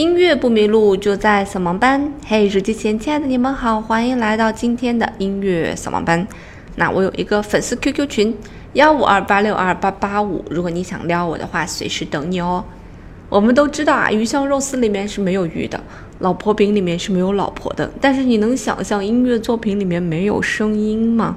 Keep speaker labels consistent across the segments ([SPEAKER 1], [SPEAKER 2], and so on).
[SPEAKER 1] 音乐不迷路，就在扫盲班。嘿，手机前亲爱的你们好，欢迎来到今天的音乐扫盲班。那我有一个粉丝 QQ 群幺五二八六二八八五，如果你想撩我的话，随时等你哦。我们都知道啊，鱼香肉丝里面是没有鱼的，老婆饼里面是没有老婆的。但是你能想象音乐作品里面没有声音吗？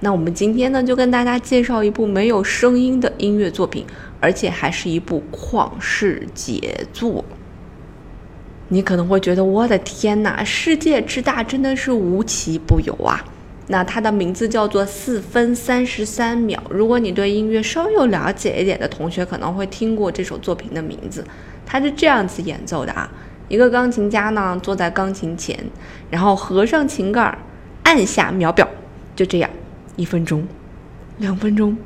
[SPEAKER 1] 那我们今天呢，就跟大家介绍一部没有声音的音乐作品，而且还是一部旷世杰作。你可能会觉得，我的天哪，世界之大真的是无奇不有啊！那它的名字叫做四分三十三秒。如果你对音乐稍微有了解一点的同学，可能会听过这首作品的名字。它是这样子演奏的啊，一个钢琴家呢坐在钢琴前，然后合上琴盖，按下秒表，就这样，一分钟，两分钟，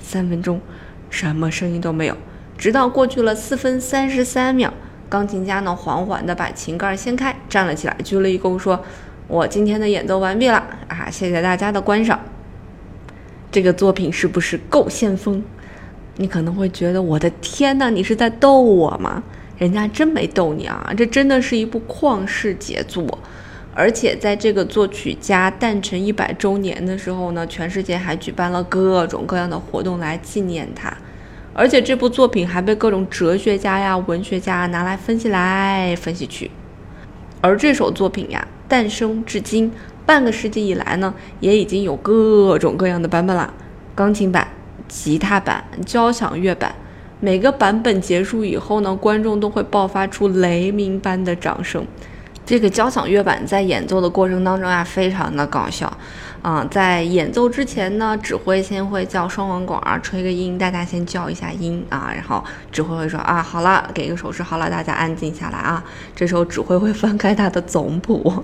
[SPEAKER 1] 三分钟，什么声音都没有，直到过去了四分三十三秒。钢琴家呢，缓缓地把琴盖掀开，站了起来，鞠了一躬，说：“我今天的演奏完毕了啊，谢谢大家的观赏。”这个作品是不是够先锋？你可能会觉得，我的天哪，你是在逗我吗？人家真没逗你啊，这真的是一部旷世杰作。而且在这个作曲家诞辰一百周年的时候呢，全世界还举办了各种各样的活动来纪念他。而且这部作品还被各种哲学家呀、文学家拿来分析来分析去，而这首作品呀，诞生至今半个世纪以来呢，也已经有各种各样的版本了：钢琴版、吉他版、交响乐版。每个版本结束以后呢，观众都会爆发出雷鸣般的掌声。这个交响乐版在演奏的过程当中啊，非常的搞笑。啊，在演奏之前呢，指挥先会叫双簧管儿吹个音，大家先叫一下音啊，然后指挥会说啊，好了，给一个手势，好了，大家安静下来啊。这时候指挥会翻开他的总谱，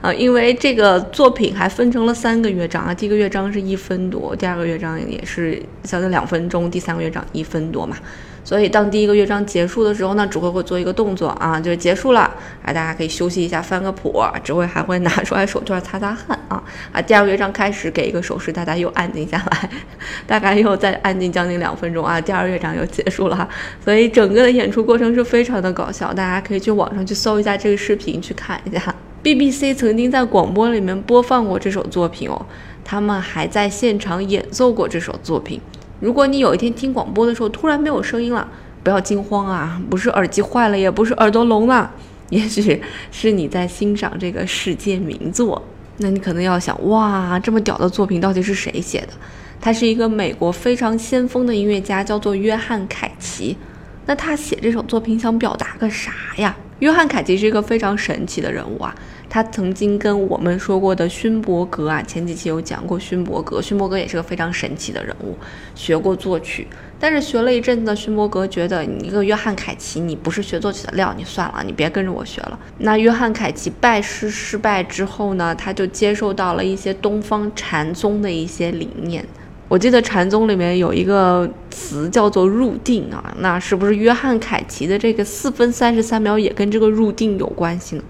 [SPEAKER 1] 啊，因为这个作品还分成了三个乐章啊，第一个乐章是一分多，第二个乐章也是小的两分钟，第三个乐章一分多嘛。所以，当第一个乐章结束的时候呢，指挥会做一个动作啊，就是结束了，哎，大家可以休息一下，翻个谱。指挥还会拿出来手绢擦擦汗啊啊。第二个乐章开始给一个手势，大家又安静下来，大概又再安静将近两分钟啊。第二乐章又结束了。所以整个的演出过程是非常的搞笑，大家可以去网上去搜一下这个视频去看一下。BBC 曾经在广播里面播放过这首作品哦，他们还在现场演奏过这首作品。如果你有一天听广播的时候突然没有声音了，不要惊慌啊，不是耳机坏了，也不是耳朵聋了，也许是你在欣赏这个世界名作。那你可能要想，哇，这么屌的作品到底是谁写的？他是一个美国非常先锋的音乐家，叫做约翰凯奇。那他写这首作品想表达个啥呀？约翰凯奇是一个非常神奇的人物啊。他曾经跟我们说过的勋伯格啊，前几期有讲过勋伯格。勋伯格也是个非常神奇的人物，学过作曲，但是学了一阵子，勋伯格觉得你一个约翰凯奇，你不是学作曲的料，你算了，你别跟着我学了。那约翰凯奇拜师失败之后呢，他就接受到了一些东方禅宗的一些理念。我记得禅宗里面有一个词叫做入定啊，那是不是约翰凯奇的这个四分三十三秒也跟这个入定有关系呢？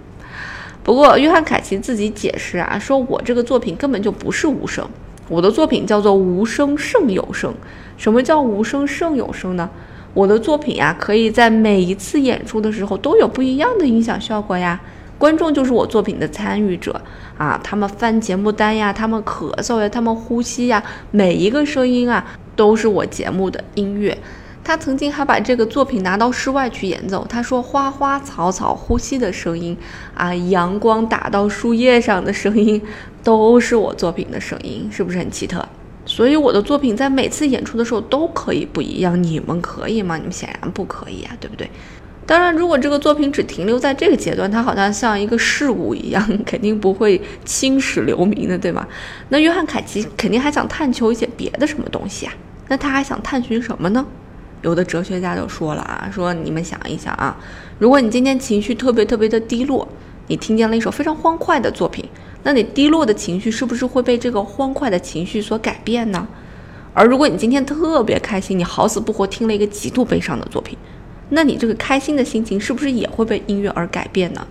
[SPEAKER 1] 不过，约翰凯奇自己解释啊，说我这个作品根本就不是无声，我的作品叫做无声胜有声。什么叫无声胜有声呢？我的作品呀，可以在每一次演出的时候都有不一样的音响效果呀。观众就是我作品的参与者啊，他们翻节目单呀，他们咳嗽呀，他们呼吸呀，每一个声音啊，都是我节目的音乐。他曾经还把这个作品拿到室外去演奏。他说：“花花草草呼吸的声音，啊，阳光打到树叶上的声音，都是我作品的声音，是不是很奇特？所以我的作品在每次演出的时候都可以不一样。你们可以吗？你们显然不可以啊，对不对？当然，如果这个作品只停留在这个阶段，它好像像一个事物一样，肯定不会青史留名的，对吧？那约翰凯奇肯定还想探求一些别的什么东西啊？那他还想探寻什么呢？”有的哲学家就说了啊，说你们想一想啊，如果你今天情绪特别特别的低落，你听见了一首非常欢快的作品，那你低落的情绪是不是会被这个欢快的情绪所改变呢？而如果你今天特别开心，你好死不活听了一个极度悲伤的作品，那你这个开心的心情是不是也会被音乐而改变呢？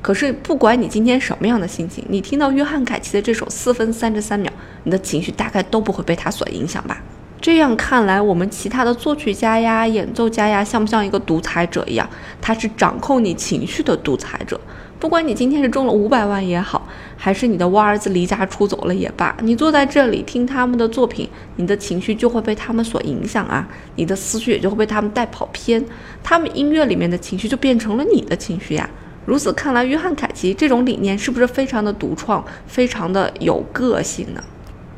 [SPEAKER 1] 可是不管你今天什么样的心情，你听到约翰凯奇的这首四分三十三秒，你的情绪大概都不会被他所影响吧？这样看来，我们其他的作曲家呀、演奏家呀，像不像一个独裁者一样？他是掌控你情绪的独裁者。不管你今天是中了五百万也好，还是你的蛙儿子离家出走了也罢，你坐在这里听他们的作品，你的情绪就会被他们所影响啊，你的思绪也就会被他们带跑偏，他们音乐里面的情绪就变成了你的情绪呀。如此看来，约翰凯奇这种理念是不是非常的独创，非常的有个性呢？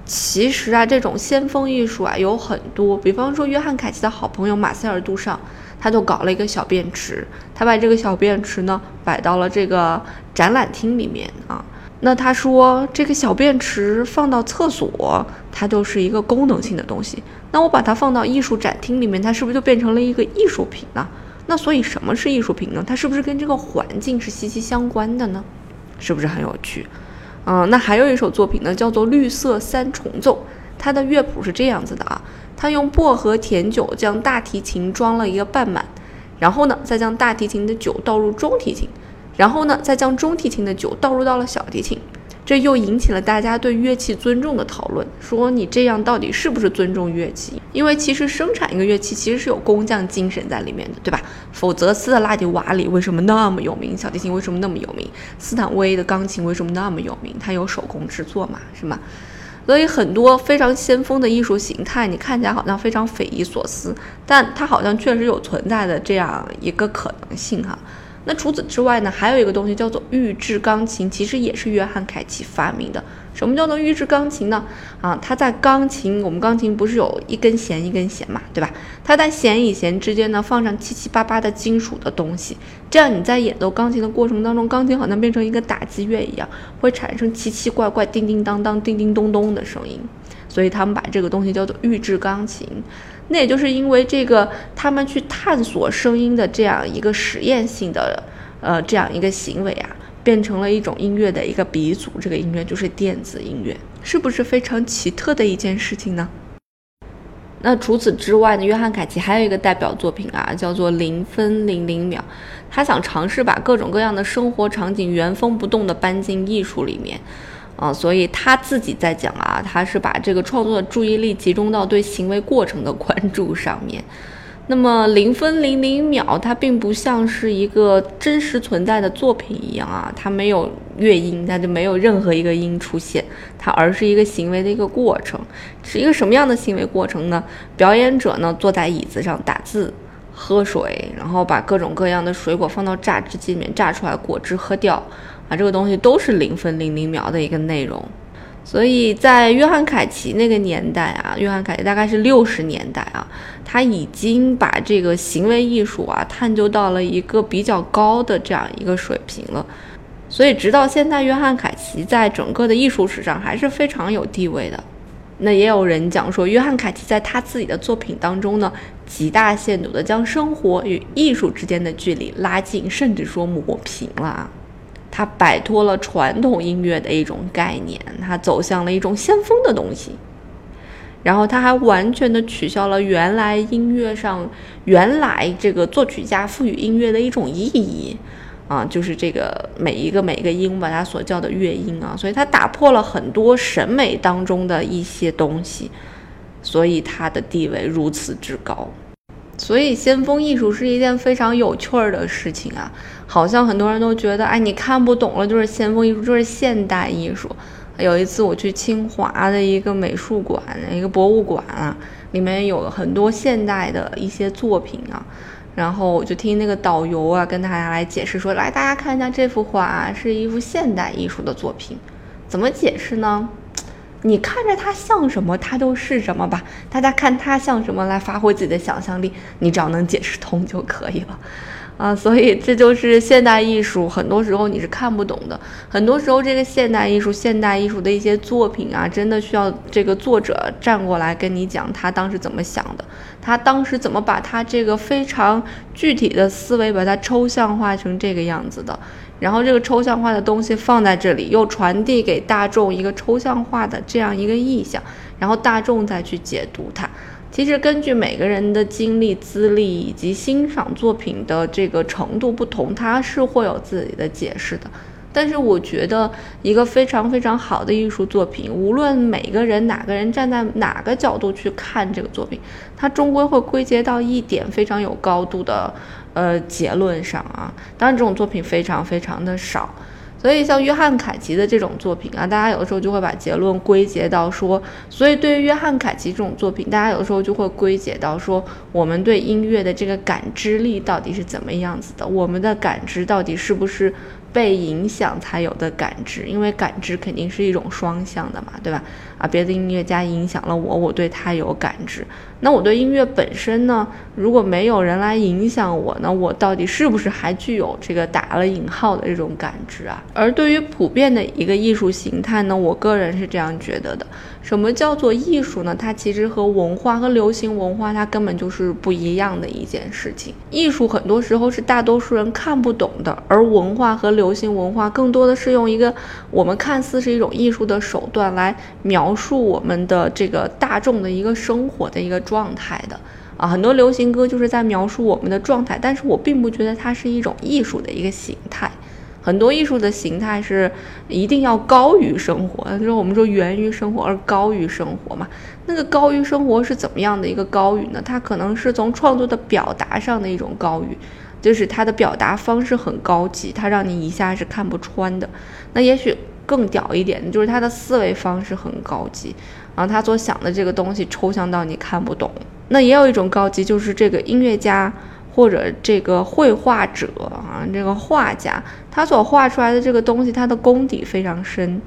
[SPEAKER 1] 其实啊，这种先锋艺术啊有很多，比方说约翰凯奇的好朋友马塞尔·杜尚，他就搞了一个小便池，他把这个小便池呢摆到了这个展览厅里面啊。那他说这个小便池放到厕所，它就是一个功能性的东西。那我把它放到艺术展厅里面，它是不是就变成了一个艺术品呢？那所以什么是艺术品呢？它是不是跟这个环境是息息相关的呢？是不是很有趣？嗯，那还有一首作品呢，叫做《绿色三重奏》，它的乐谱是这样子的啊，它用薄荷甜酒将大提琴装了一个半满，然后呢，再将大提琴的酒倒入中提琴，然后呢，再将中提琴的酒倒入到了小提琴。这又引起了大家对乐器尊重的讨论，说你这样到底是不是尊重乐器？因为其实生产一个乐器其实是有工匠精神在里面的，对吧？否则斯特拉迪瓦里为什么那么有名？小提琴为什么那么有名？斯坦威的钢琴为什么那么有名？它有手工制作嘛，是吗？所以很多非常先锋的艺术形态，你看起来好像非常匪夷所思，但它好像确实有存在的这样一个可能性哈。那除此之外呢，还有一个东西叫做预制钢琴，其实也是约翰凯奇发明的。什么叫做预制钢琴呢？啊，它在钢琴，我们钢琴不是有一根弦一根弦嘛，对吧？它在弦与弦之间呢放上七七八八的金属的东西，这样你在演奏钢琴的过程当中，钢琴好像变成一个打击乐一样，会产生奇奇怪怪、叮叮当当、叮叮咚咚的声音。所以他们把这个东西叫做预制钢琴。那也就是因为这个，他们去探索声音的这样一个实验性的，呃，这样一个行为啊，变成了一种音乐的一个鼻祖。这个音乐就是电子音乐，是不是非常奇特的一件事情呢？那除此之外呢，约翰凯奇还有一个代表作品啊，叫做零分零零秒。他想尝试把各种各样的生活场景原封不动地搬进艺术里面。啊，所以他自己在讲啊，他是把这个创作的注意力集中到对行为过程的关注上面。那么零分零零秒，它并不像是一个真实存在的作品一样啊，它没有乐音，它就没有任何一个音出现，它而是一个行为的一个过程，是一个什么样的行为过程呢？表演者呢坐在椅子上打字、喝水，然后把各种各样的水果放到榨汁机里面榨出来果汁喝掉。啊，这个东西都是零分零零秒的一个内容，所以在约翰凯奇那个年代啊，约翰凯奇大概是六十年代啊，他已经把这个行为艺术啊探究到了一个比较高的这样一个水平了。所以直到现在，约翰凯奇在整个的艺术史上还是非常有地位的。那也有人讲说，约翰凯奇在他自己的作品当中呢，极大限度的将生活与艺术之间的距离拉近，甚至说磨平了啊。他摆脱了传统音乐的一种概念，他走向了一种先锋的东西。然后他还完全的取消了原来音乐上原来这个作曲家赋予音乐的一种意义啊，就是这个每一个每一个音把它所叫的乐音啊，所以他打破了很多审美当中的一些东西，所以他的地位如此之高。所以，先锋艺术是一件非常有趣儿的事情啊！好像很多人都觉得，哎，你看不懂了，就是先锋艺术，就是现代艺术。有一次我去清华的一个美术馆，一个博物馆啊，里面有很多现代的一些作品啊，然后我就听那个导游啊跟大家来解释说，来大家看一下这幅画啊，是一幅现代艺术的作品，怎么解释呢？你看着它像什么，它就是什么吧。大家看它像什么来发挥自己的想象力，你只要能解释通就可以了，啊，所以这就是现代艺术。很多时候你是看不懂的，很多时候这个现代艺术、现代艺术的一些作品啊，真的需要这个作者站过来跟你讲他当时怎么想的，他当时怎么把他这个非常具体的思维把它抽象化成这个样子的。然后这个抽象化的东西放在这里，又传递给大众一个抽象化的这样一个意象，然后大众再去解读它。其实根据每个人的经历、资历以及欣赏作品的这个程度不同，他是会有自己的解释的。但是我觉得一个非常非常好的艺术作品，无论每个人哪个人站在哪个角度去看这个作品，它终归会归结到一点非常有高度的呃结论上啊。当然，这种作品非常非常的少。所以，像约翰凯奇的这种作品啊，大家有的时候就会把结论归结到说，所以对于约翰凯奇这种作品，大家有的时候就会归结到说，我们对音乐的这个感知力到底是怎么样子的？我们的感知到底是不是？被影响才有的感知，因为感知肯定是一种双向的嘛，对吧？啊，别的音乐家影响了我，我对他有感知。那我对音乐本身呢？如果没有人来影响我呢，我到底是不是还具有这个打了引号的这种感知啊？而对于普遍的一个艺术形态呢，我个人是这样觉得的：什么叫做艺术呢？它其实和文化和流行文化它根本就是不一样的一件事情。艺术很多时候是大多数人看不懂的，而文化和流行文化更多的是用一个我们看似是一种艺术的手段来描述我们的这个大众的一个生活的一个状态的啊，很多流行歌就是在描述我们的状态，但是我并不觉得它是一种艺术的一个形态。很多艺术的形态是一定要高于生活，就是我们说源于生活而高于生活嘛。那个高于生活是怎么样的一个高于呢？它可能是从创作的表达上的一种高于。就是他的表达方式很高级，他让你一下是看不穿的。那也许更屌一点，就是他的思维方式很高级，然后他所想的这个东西抽象到你看不懂。那也有一种高级，就是这个音乐家或者这个绘画者啊，这个画家，他所画出来的这个东西，他的功底非常深。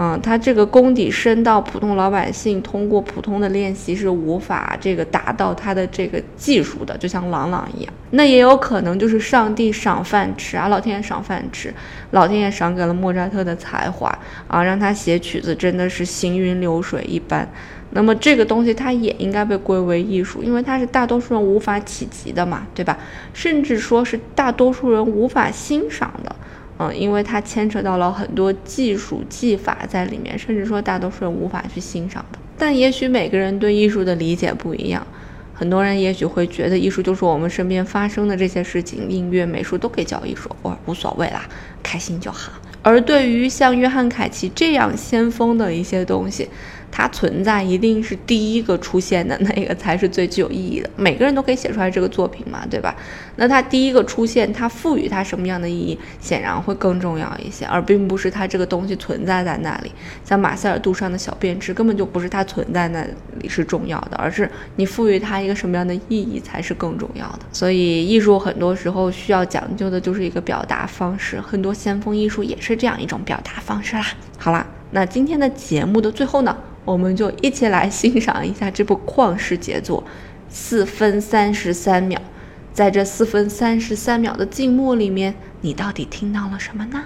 [SPEAKER 1] 嗯，他这个功底深到普通老百姓通过普通的练习是无法这个达到他的这个技术的，就像朗朗一样。那也有可能就是上帝赏饭吃啊，老天爷赏饭吃，老天爷赏给了莫扎特的才华啊，让他写曲子真的是行云流水一般。那么这个东西它也应该被归为艺术，因为它是大多数人无法企及的嘛，对吧？甚至说是大多数人无法欣赏的。嗯，因为它牵扯到了很多技术技法在里面，甚至说大多数人无法去欣赏的。但也许每个人对艺术的理解不一样，很多人也许会觉得艺术就是我们身边发生的这些事情，音乐、美术都可以叫艺术，我无所谓啦，开心就好。而对于像约翰凯奇这样先锋的一些东西，它存在一定是第一个出现的那个才是最具有意义的。每个人都可以写出来这个作品嘛，对吧？那它第一个出现，它赋予它什么样的意义，显然会更重要一些，而并不是它这个东西存在在那里。像马塞尔杜尚的小便池，根本就不是它存在那里是重要的，而是你赋予它一个什么样的意义才是更重要的。所以艺术很多时候需要讲究的就是一个表达方式，很多先锋艺术也是这样一种表达方式啦。好啦，那今天的节目的最后呢？我们就一起来欣赏一下这部旷世杰作，四分三十三秒。在这四分三十三秒的静默里面，你到底听到了什么呢？